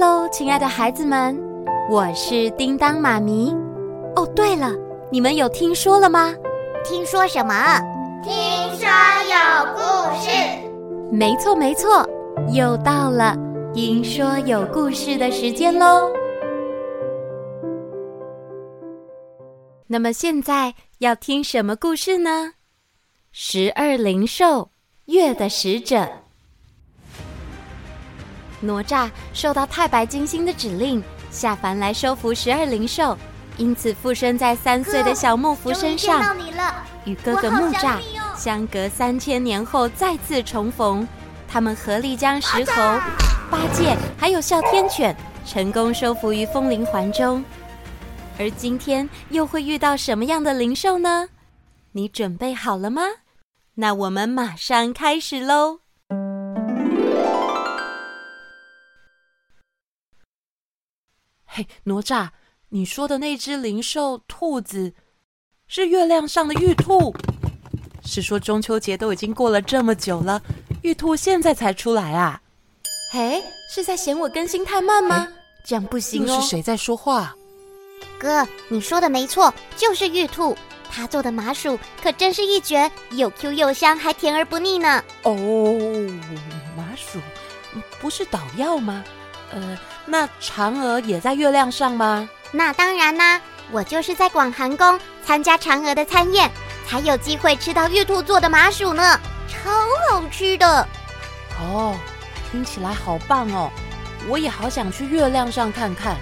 喽，亲爱的孩子们，我是叮当妈咪。哦，对了，你们有听说了吗？听说什么？听说有故事。没错，没错，又到了听说有故事的时间喽。那么现在要听什么故事呢？十二灵兽，月的使者。哪吒受到太白金星的指令，下凡来收服十二灵兽，因此附身在三岁的小木符身上，与哥哥木吒相隔三千年后再次重逢。他们合力将石猴、八戒还有哮天犬成功收服于风铃环中。而今天又会遇到什么样的灵兽呢？你准备好了吗？那我们马上开始喽！嘿，哪吒，你说的那只灵兽兔子，是月亮上的玉兔？是说中秋节都已经过了这么久了，玉兔现在才出来啊？嘿，是在嫌我更新太慢吗？这样不行哦。是谁在说话？哥，你说的没错，就是玉兔。他做的麻薯可真是一绝，又 Q 又香，还甜而不腻呢。哦，麻薯不是捣药吗？呃。那嫦娥也在月亮上吗？那当然啦，我就是在广寒宫参加嫦娥的餐宴，才有机会吃到玉兔做的麻薯呢，超好吃的。哦，听起来好棒哦，我也好想去月亮上看看。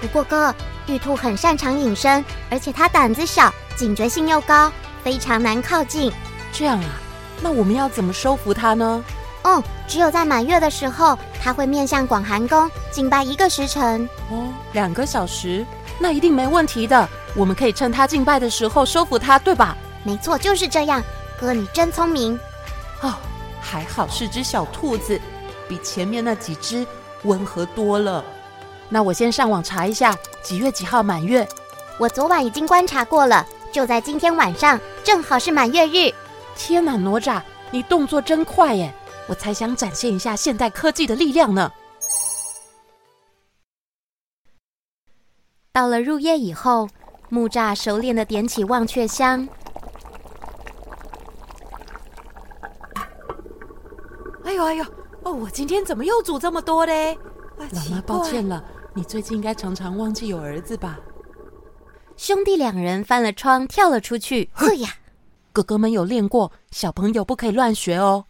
不过哥，玉兔很擅长隐身，而且它胆子小，警觉性又高，非常难靠近。这样啊，那我们要怎么收服它呢？嗯，只有在满月的时候，他会面向广寒宫敬拜一个时辰。哦，两个小时，那一定没问题的。我们可以趁他敬拜的时候收服他，对吧？没错，就是这样。哥，你真聪明。哦，还好是只小兔子，比前面那几只温和多了。那我先上网查一下几月几号满月。我昨晚已经观察过了，就在今天晚上，正好是满月日。天哪，哪吒，你动作真快耶！我才想展现一下现代科技的力量呢。到了入夜以后，木栅熟练的点起忘却香。哎呦哎呦，哦，我今天怎么又煮这么多嘞？老妈，抱歉了，你最近应该常常忘记有儿子吧？兄弟两人翻了窗跳了出去。呵呀，哥哥们有练过，小朋友不可以乱学哦。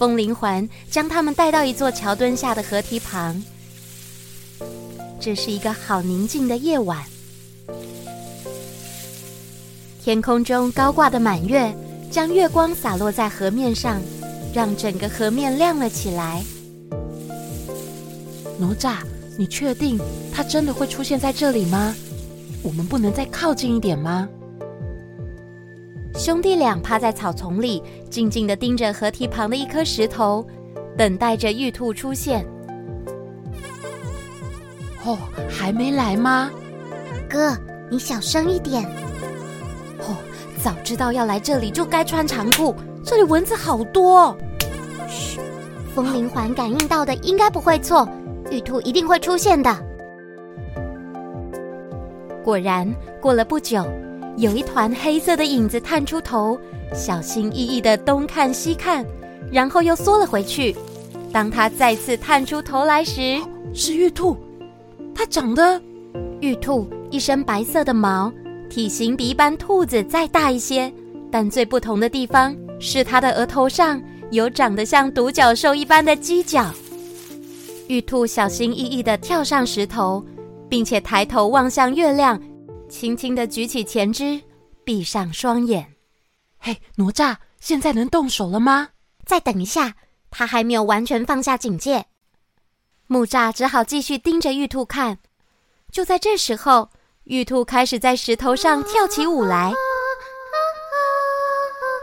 风铃环将他们带到一座桥墩下的河堤旁。这是一个好宁静的夜晚，天空中高挂的满月将月光洒落在河面上，让整个河面亮了起来。哪吒，你确定他真的会出现在这里吗？我们不能再靠近一点吗？兄弟俩趴在草丛里，静静地盯着河堤旁的一颗石头，等待着玉兔出现。哦，还没来吗？哥，你小声一点。哦，早知道要来这里就该穿长裤，这里蚊子好多。嘘，风铃环感应到的应该不会错，玉兔一定会出现的。果然，过了不久。有一团黑色的影子探出头，小心翼翼地东看西看，然后又缩了回去。当他再次探出头来时，是玉兔。它长得，玉兔一身白色的毛，体型比一般兔子再大一些，但最不同的地方是它的额头上有长得像独角兽一般的犄角。玉兔小心翼翼地跳上石头，并且抬头望向月亮。轻轻的举起前肢，闭上双眼。嘿，哪吒，现在能动手了吗？再等一下，他还没有完全放下警戒。木吒只好继续盯着玉兔看。就在这时候，玉兔开始在石头上跳起舞来。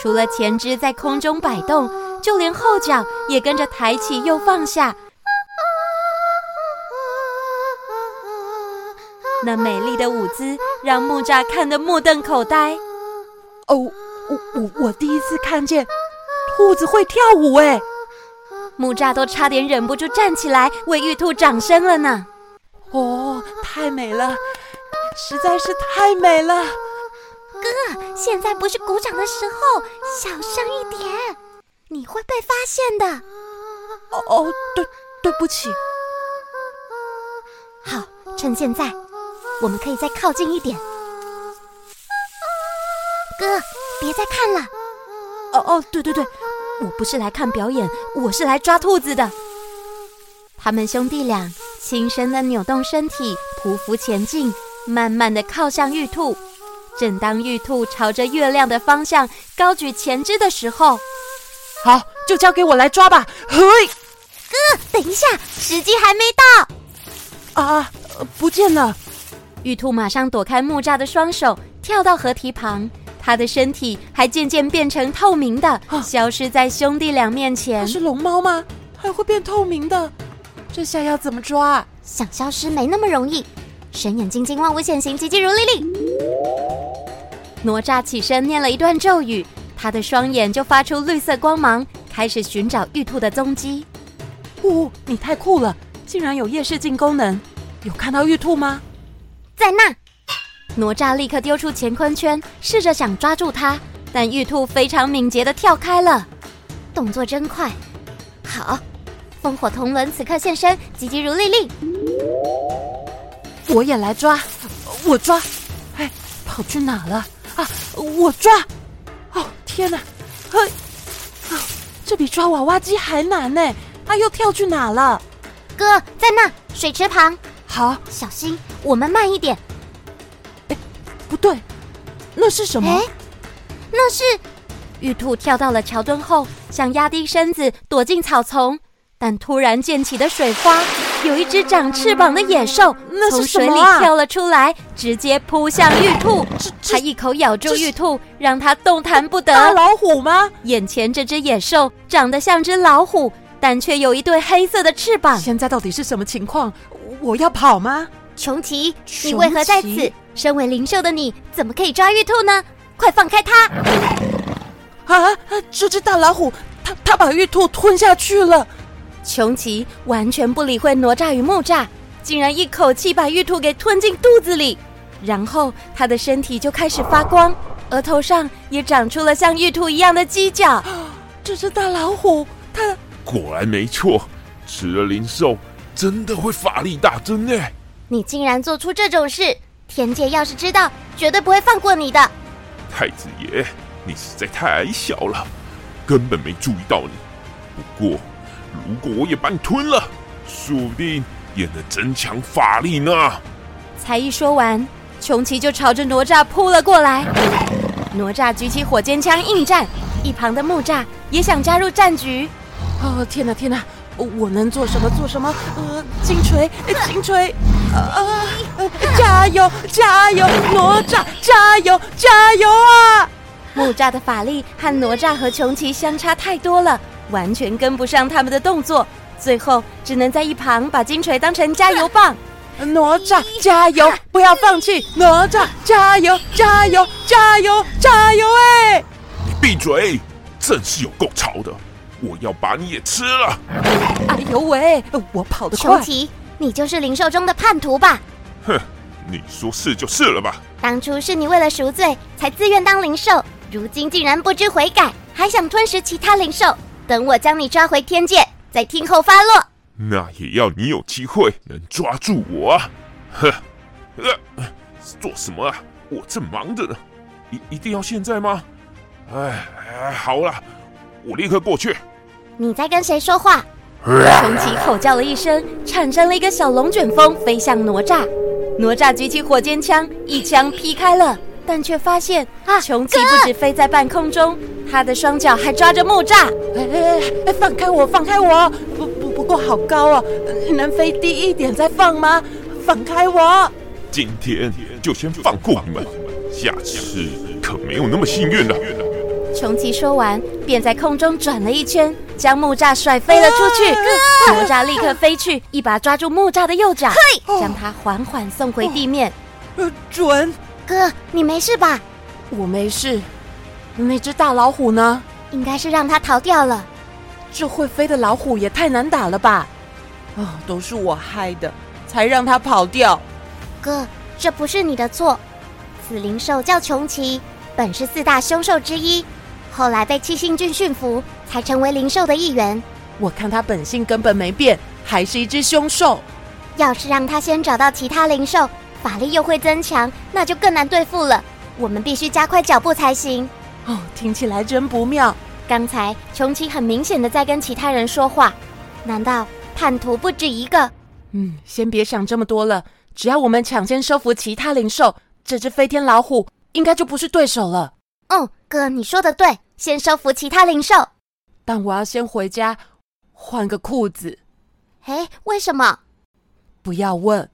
除了前肢在空中摆动，就连后脚也跟着抬起又放下。那美丽的舞姿让木吒看得目瞪口呆。哦，我我我第一次看见兔子会跳舞哎！木栅都差点忍不住站起来为玉兔掌声了呢。哦，太美了，实在是太美了。哥，现在不是鼓掌的时候，小声一点，你会被发现的。哦哦，对，对不起。好，趁现在，我们可以再靠近一点。哥，别再看了。哦哦，对对对，我不是来看表演，我是来抓兔子的。他们兄弟俩轻声的扭动身体，匍匐前进，慢慢的靠向玉兔。正当玉兔朝着月亮的方向高举前肢的时候，好，就交给我来抓吧。嘿，哥，等一下，时机还没到。啊，不见了！玉兔马上躲开木栅的双手，跳到河堤旁。他的身体还渐渐变成透明的，啊、消失在兄弟俩面前。是龙猫吗？还会变透明的？这下要怎么抓？想消失没那么容易。神眼金睛，万物显形，急急如律令。哪吒起身念了一段咒语，他的双眼就发出绿色光芒，开始寻找玉兔的踪迹。哦，你太酷了，竟然有夜视镜功能！有看到玉兔吗？在那。哪吒立刻丢出乾坤圈，试着想抓住它，但玉兔非常敏捷的跳开了，动作真快。好，风火铜轮此刻现身，急急如律令。我也来抓，我抓。哎，跑去哪了？啊！我抓！哦，天哪！嘿，啊，这比抓娃娃机还难呢！他又跳去哪了？哥，在那水池旁。好，小心，我们慢一点。哎，不对，那是什么？哎，那是玉兔跳到了桥墩后，想压低身子躲进草丛，但突然溅起的水花。有一只长翅膀的野兽从水里跳了出来，直接扑向玉兔。它一口咬住玉兔，让它动弹不得。大老虎吗？眼前这只野兽长得像只老虎，但却有一对黑色的翅膀。现在到底是什么情况？我要跑吗？穷奇，你为何在此？身为灵兽的你，怎么可以抓玉兔呢？快放开它！啊！这只大老虎，它它把玉兔吞下去了。穷奇完全不理会哪吒与木吒，竟然一口气把玉兔给吞进肚子里，然后他的身体就开始发光，额头上也长出了像玉兔一样的犄角。这只大老虎，它果然没错，吃了灵兽真的会法力大增呢。你竟然做出这种事，天界要是知道，绝对不会放过你的。太子爷，你实在太矮小了，根本没注意到你。不过。如果我也把你吞了，说不定也能增强法力呢。才一说完，穷奇就朝着哪吒扑了过来。哪吒举起火尖枪应战，一旁的木吒也想加入战局。哦，天哪，天哪！我能做什么？做什么？呃，金锤，金锤！啊，加油，加油！哪吒，加油，加油啊！木吒的法力和哪吒和穷奇相差太多了。完全跟不上他们的动作，最后只能在一旁把金锤当成加油棒。哪吒加油，不要放弃！哪吒加油，加油，加油，加油！哎，你闭嘴！真是有够吵的，我要把你也吃了！哎呦喂，我跑得快。你就是灵兽中的叛徒吧？哼，你说是就是了吧？当初是你为了赎罪才自愿当灵兽，如今竟然不知悔改，还想吞食其他灵兽。等我将你抓回天界，再听候发落。那也要你有机会能抓住我啊！哼，呃，做什么啊？我正忙着呢，一一定要现在吗？哎哎，好了，我立刻过去。你在跟谁说话？穷奇吼叫了一声，产生了一个小龙卷风，飞向哪吒。哪吒举起火尖枪，一枪劈开了。但却发现，啊，穷奇不止飞在半空中，他的双脚还抓着木栅。哎哎哎，放开我，放开我！不不不过好高啊，能飞低一点再放吗？放开我！今天就先放过你们，下次可没有那么幸运了。穷奇说完，便在空中转了一圈，将木栅甩飞了出去。哪吒立刻飞去，一把抓住木栅的右脚，将他缓缓送回地面。呃，准。哥，你没事吧？我没事。那只大老虎呢？应该是让它逃掉了。这会飞的老虎也太难打了吧！哦，都是我害的，才让它跑掉。哥，这不是你的错。此灵兽叫穷奇，本是四大凶兽之一，后来被七星郡驯服，才成为灵兽的一员。我看他本性根本没变，还是一只凶兽。要是让他先找到其他灵兽，法力又会增强，那就更难对付了。我们必须加快脚步才行。哦，听起来真不妙。刚才穷奇很明显的在跟其他人说话，难道叛徒不止一个？嗯，先别想这么多了。只要我们抢先收服其他灵兽，这只飞天老虎应该就不是对手了。嗯，哥，你说的对，先收服其他灵兽。但我要先回家换个裤子。哎，为什么？不要问。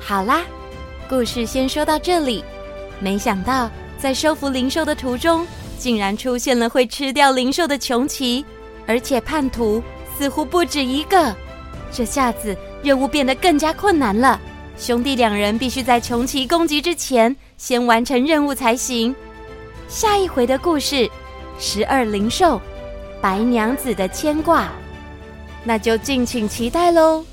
好啦，故事先说到这里。没想到在收服灵兽的途中，竟然出现了会吃掉灵兽的穷奇，而且叛徒。似乎不止一个，这下子任务变得更加困难了。兄弟两人必须在穷奇攻击之前，先完成任务才行。下一回的故事，十二灵兽，白娘子的牵挂，那就敬请期待喽。